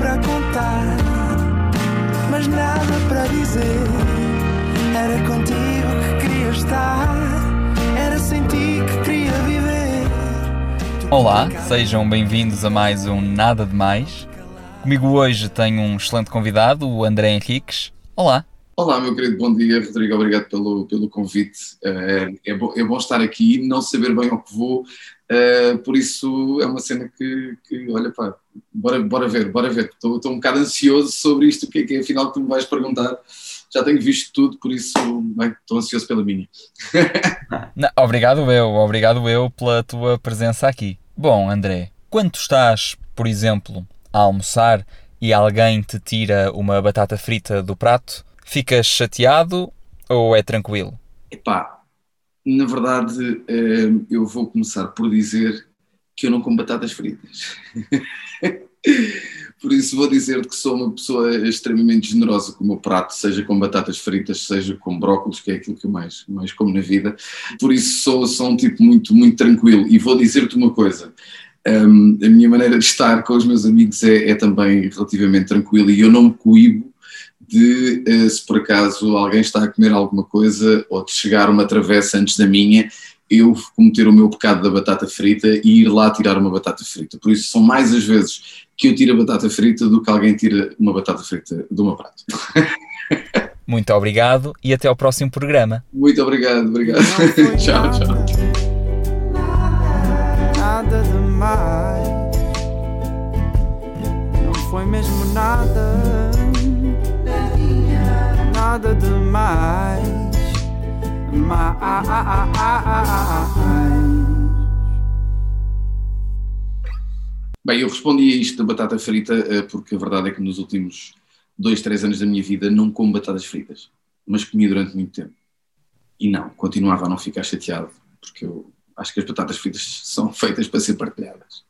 para contar, mas nada para dizer. Era contigo que queria estar, era sem ti que queria viver. Olá, sejam bem-vindos a mais um Nada de Mais. Comigo hoje tenho um excelente convidado, o André Henriques. Olá. Olá, meu querido, bom dia, Rodrigo, obrigado pelo, pelo convite. Uh, é, bom, é bom estar aqui, não saber bem ao que vou, uh, por isso é uma cena que, que olha pá, bora, bora ver, bora ver. Estou, estou um bocado ansioso sobre isto, o que é que é afinal tu me vais perguntar. Já tenho visto tudo, por isso bem, estou ansioso pela minha. não, obrigado eu, obrigado eu pela tua presença aqui. Bom, André, quando estás, por exemplo, a almoçar e alguém te tira uma batata frita do prato, Ficas chateado ou é tranquilo? Epá, na verdade, eh, eu vou começar por dizer que eu não como batatas fritas. Por isso vou dizer que sou uma pessoa extremamente generosa com o meu prato, seja com batatas fritas, seja com brócolis, que é aquilo que eu mais, mais como na vida. Por isso sou, sou um tipo muito, muito tranquilo. E vou dizer-te uma coisa, um, a minha maneira de estar com os meus amigos é, é também relativamente tranquila e eu não me coíbo de eh, se por acaso alguém está a comer alguma coisa ou de chegar uma travessa antes da minha, eu cometer o meu pecado da batata frita e ir lá tirar uma batata frita. Por isso são mais as vezes que eu tiro a batata frita do que alguém tira uma batata frita do meu prato. Muito obrigado e até ao próximo programa. Muito obrigado, obrigado. tchau, tchau. Nada demais. Não foi mesmo nada nada demais. Mais. Bem, eu respondi a isto da batata frita eh, porque a verdade é que nos últimos dois, três anos da minha vida não como batatas fritas, mas comi durante muito tempo. E não, continuava a não ficar chateado, porque eu acho que as batatas fritas são feitas para ser partilhadas.